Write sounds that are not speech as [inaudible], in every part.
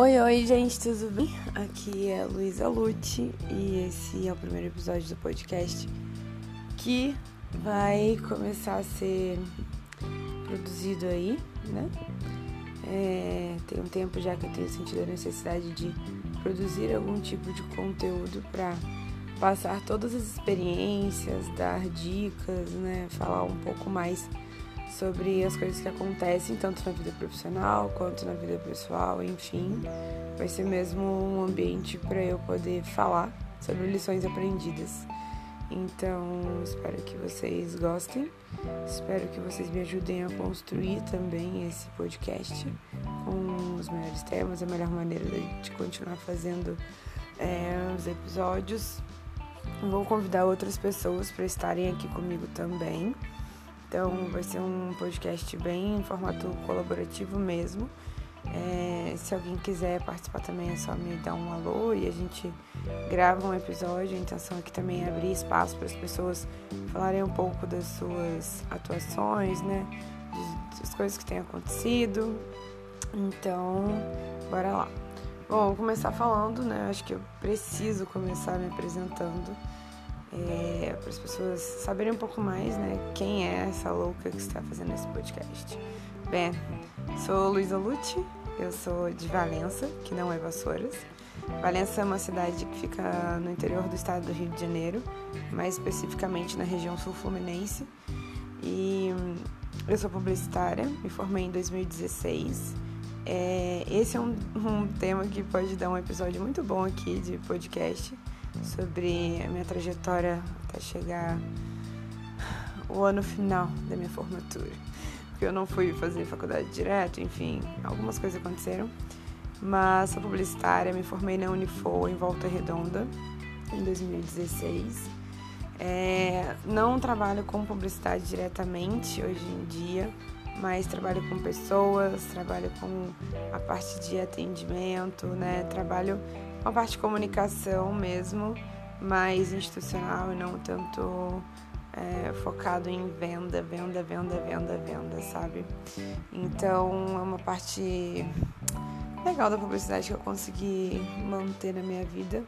Oi, oi, gente, tudo bem? Aqui é Luísa Lute e esse é o primeiro episódio do podcast que vai começar a ser produzido aí, né? É, tem um tempo já que eu tenho sentido a necessidade de produzir algum tipo de conteúdo para passar todas as experiências, dar dicas, né? Falar um pouco mais sobre as coisas que acontecem tanto na vida profissional quanto na vida pessoal, enfim. Vai ser mesmo um ambiente para eu poder falar sobre lições aprendidas. Então, espero que vocês gostem. Espero que vocês me ajudem a construir também esse podcast com os melhores temas, a melhor maneira de continuar fazendo é, os episódios. Vou convidar outras pessoas para estarem aqui comigo também. Então vai ser um podcast bem em formato colaborativo mesmo. É, se alguém quiser participar também é só me dar um alô e a gente grava um episódio. A intenção aqui também é abrir espaço para as pessoas falarem um pouco das suas atuações, né? Das coisas que têm acontecido. Então, bora lá. Bom, vou começar falando, né? Acho que eu preciso começar me apresentando é, para as pessoas saberem um pouco mais, né? Quem é essa louca que está fazendo esse podcast. Bem, sou Luísa Lute, eu sou de Valença, que não é Vassouras. Valença é uma cidade que fica no interior do estado do Rio de Janeiro, mais especificamente na região sul-fluminense. E eu sou publicitária, me formei em 2016. É, esse é um, um tema que pode dar um episódio muito bom aqui de podcast sobre a minha trajetória até chegar o ano final da minha formatura. Porque eu não fui fazer faculdade direto, enfim, algumas coisas aconteceram. Mas sou publicitária, me formei na Unifor em Volta Redonda em 2016. É, não trabalho com publicidade diretamente hoje em dia, mas trabalho com pessoas, trabalho com a parte de atendimento, né? Trabalho uma parte de comunicação mesmo, mais institucional e não tanto é, focado em venda, venda, venda, venda, venda, sabe? Então é uma parte legal da publicidade que eu consegui manter na minha vida,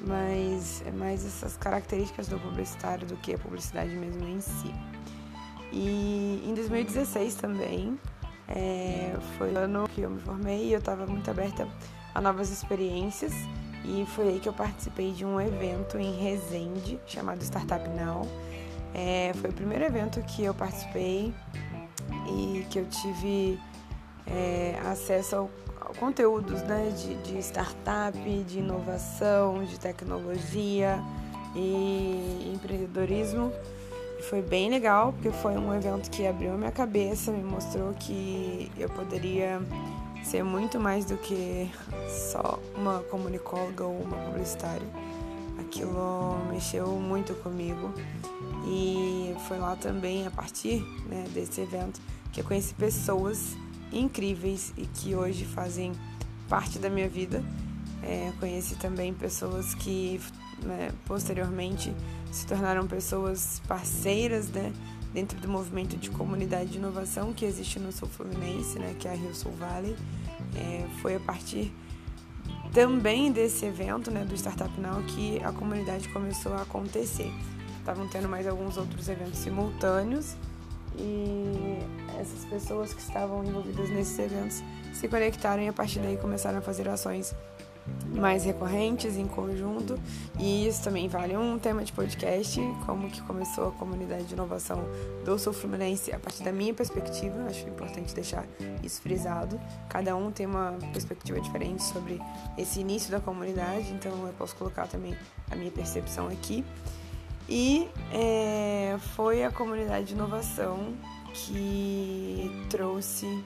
mas é mais essas características do publicitário do que a publicidade mesmo em si. E em 2016 também é, foi o ano que eu me formei e eu estava muito aberta a novas experiências e foi aí que eu participei de um evento em Resende chamado Startup Now. É, foi o primeiro evento que eu participei e que eu tive é, acesso ao, ao conteúdos né, de, de startup, de inovação, de tecnologia e empreendedorismo. foi bem legal, porque foi um evento que abriu minha cabeça, me mostrou que eu poderia ser muito mais do que só uma comunicóloga ou uma publicitária. Aquilo mexeu muito comigo e foi lá também a partir né, desse evento que eu conheci pessoas incríveis e que hoje fazem parte da minha vida. É, conheci também pessoas que né, posteriormente se tornaram pessoas parceiras né, dentro do movimento de comunidade de inovação que existe no Sul Fluminense, né, que é a Rio Sul Valley. É, foi a partir também desse evento, né, do Startup Now, que a comunidade começou a acontecer. Estavam tendo mais alguns outros eventos simultâneos e essas pessoas que estavam envolvidas nesses eventos se conectaram e a partir daí começaram a fazer ações mais recorrentes em conjunto. E isso também vale um tema de podcast como que começou a comunidade de inovação do Sul Fluminense a partir da minha perspectiva. Acho importante deixar isso frisado. Cada um tem uma perspectiva diferente sobre esse início da comunidade então eu posso colocar também a minha percepção aqui. E é, foi a comunidade de inovação que trouxe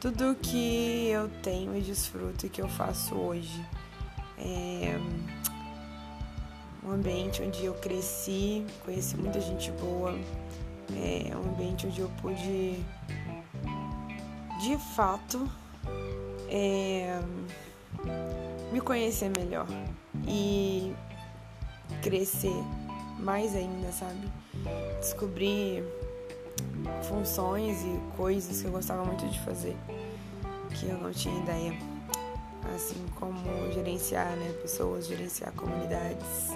tudo que eu tenho e desfruto e que eu faço hoje. É um ambiente onde eu cresci, conheci muita gente boa, é um ambiente onde eu pude, de fato, é, me conhecer melhor e crescer mais ainda, sabe? Descobrir funções e coisas que eu gostava muito de fazer, que eu não tinha ideia. Assim como gerenciar né, pessoas, gerenciar comunidades,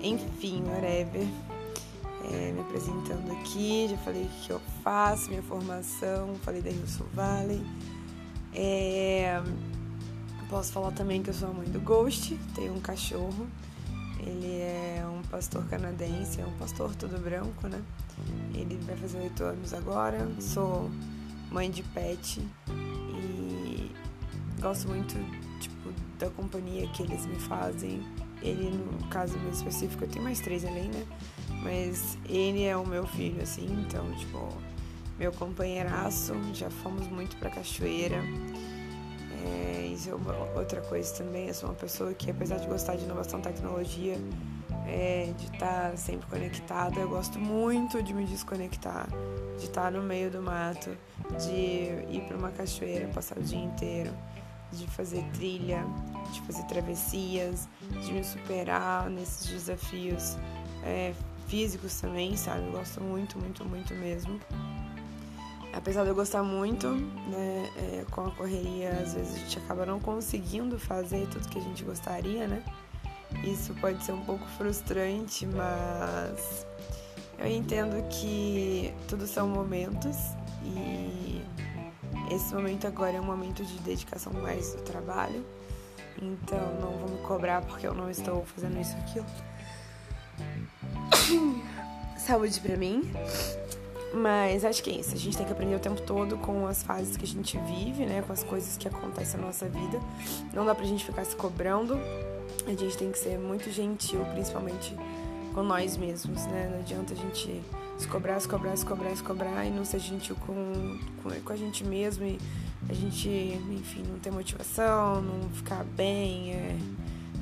enfim, whatever. É, me apresentando aqui, já falei o que eu faço, minha formação, falei da Rio Sul Valley. É, posso falar também que eu sou a mãe do Ghost, tenho um cachorro. Ele é um pastor canadense, é um pastor todo branco, né? Ele vai fazer oito anos agora. Sou mãe de pet gosto muito tipo, da companhia que eles me fazem. Ele, no caso meu específico, eu tenho mais três além, né? Mas ele é o meu filho, assim, então, tipo, meu companheiraço. Já fomos muito pra cachoeira. É, isso é uma, outra coisa também. Eu sou uma pessoa que, apesar de gostar de inovação tecnologia, é, de estar tá sempre conectada, eu gosto muito de me desconectar, de estar tá no meio do mato, de ir para uma cachoeira, passar o dia inteiro, de fazer trilha, de fazer travessias, de me superar nesses desafios é, físicos também, sabe? Eu gosto muito, muito, muito mesmo. Apesar de eu gostar muito, né, é, com a correria, às vezes a gente acaba não conseguindo fazer tudo que a gente gostaria, né? Isso pode ser um pouco frustrante, mas eu entendo que tudo são momentos e esse momento agora é um momento de dedicação mais do trabalho. Então não vou me cobrar porque eu não estou fazendo isso aquilo. [coughs] Saúde para mim. Mas acho que é isso. A gente tem que aprender o tempo todo com as fases que a gente vive, né? Com as coisas que acontecem na nossa vida. Não dá pra gente ficar se cobrando. A gente tem que ser muito gentil, principalmente com nós mesmos, né? Não adianta a gente se cobrar, se cobrar, se cobrar, se cobrar e não ser gentil com, com, com a gente mesmo e a gente, enfim, não ter motivação, não ficar bem. É,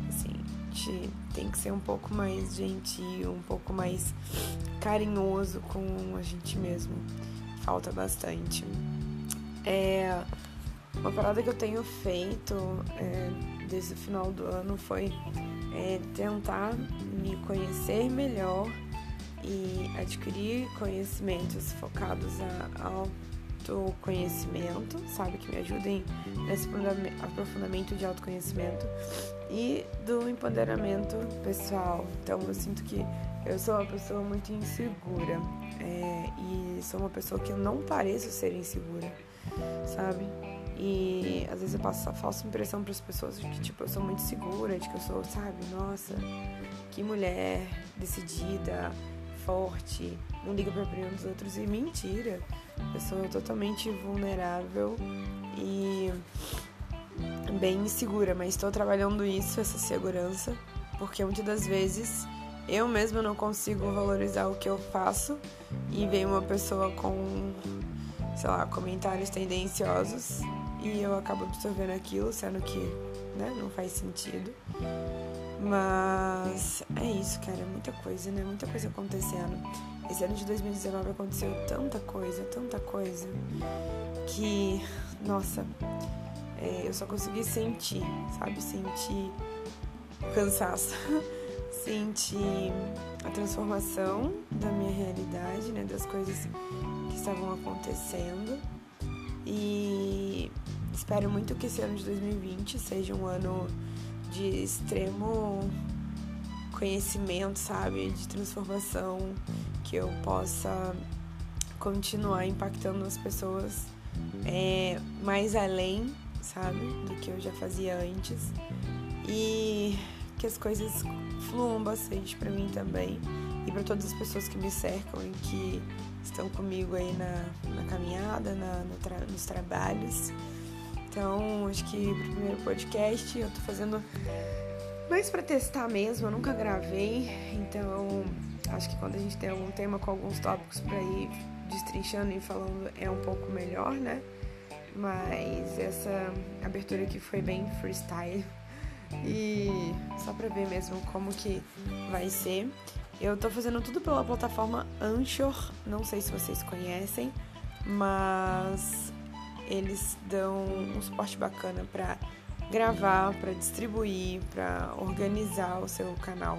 assim, a gente tem que ser um pouco mais gentil, um pouco mais carinhoso com a gente mesmo. Falta bastante. É, uma parada que eu tenho feito é, desde o final do ano foi é, tentar me conhecer melhor e adquirir conhecimentos focados a autoconhecimento, sabe? Que me ajudem nesse aprofundamento de autoconhecimento e do empoderamento pessoal. Então eu sinto que eu sou uma pessoa muito insegura é, e sou uma pessoa que não pareço ser insegura, sabe? E às vezes eu passo essa falsa impressão para as pessoas de que tipo eu sou muito segura, de que eu sou, sabe, nossa, que mulher decidida, forte, não liga para opinião dos outros e mentira. Eu sou totalmente vulnerável e bem insegura, mas estou trabalhando isso, essa segurança, porque muitas das vezes eu mesma não consigo valorizar o que eu faço e vem uma pessoa com, sei lá, comentários tendenciosos e eu acabo absorvendo aquilo, sendo que né, não faz sentido. Mas é isso, cara, muita coisa, né? Muita coisa acontecendo. Esse ano de 2019 aconteceu tanta coisa, tanta coisa, que, nossa, é, eu só consegui sentir, sabe? Sentir o cansaço, [laughs] sentir a transformação da minha realidade, né? Das coisas que estavam acontecendo. E espero muito que esse ano de 2020 seja um ano de extremo conhecimento, sabe? De transformação, que eu possa continuar impactando as pessoas é, mais além, sabe? Do que eu já fazia antes. E que as coisas fluam bastante para mim também e para todas as pessoas que me cercam e que estão comigo aí na, na caminhada, na, no tra nos trabalhos. Então, acho que pro primeiro podcast eu tô fazendo mais para testar mesmo, eu nunca gravei, então acho que quando a gente tem algum tema com alguns tópicos para ir destrinchando e falando é um pouco melhor, né? Mas essa abertura aqui foi bem freestyle e só para ver mesmo como que vai ser. Eu tô fazendo tudo pela plataforma Anchor, não sei se vocês conhecem, mas eles dão um suporte bacana para gravar, para distribuir, para organizar o seu canal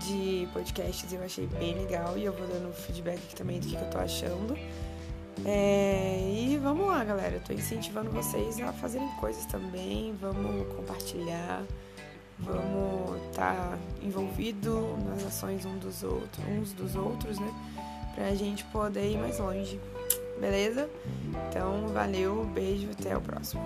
de podcasts. Eu achei bem legal e eu vou dando feedback aqui também do que, que eu tô achando. É, e vamos lá, galera. Eu tô incentivando vocês a fazerem coisas também. Vamos compartilhar. Vamos estar tá envolvido nas ações um dos outros, uns dos outros, né? Pra gente poder ir mais longe. Beleza? Então, valeu, beijo, até o próximo.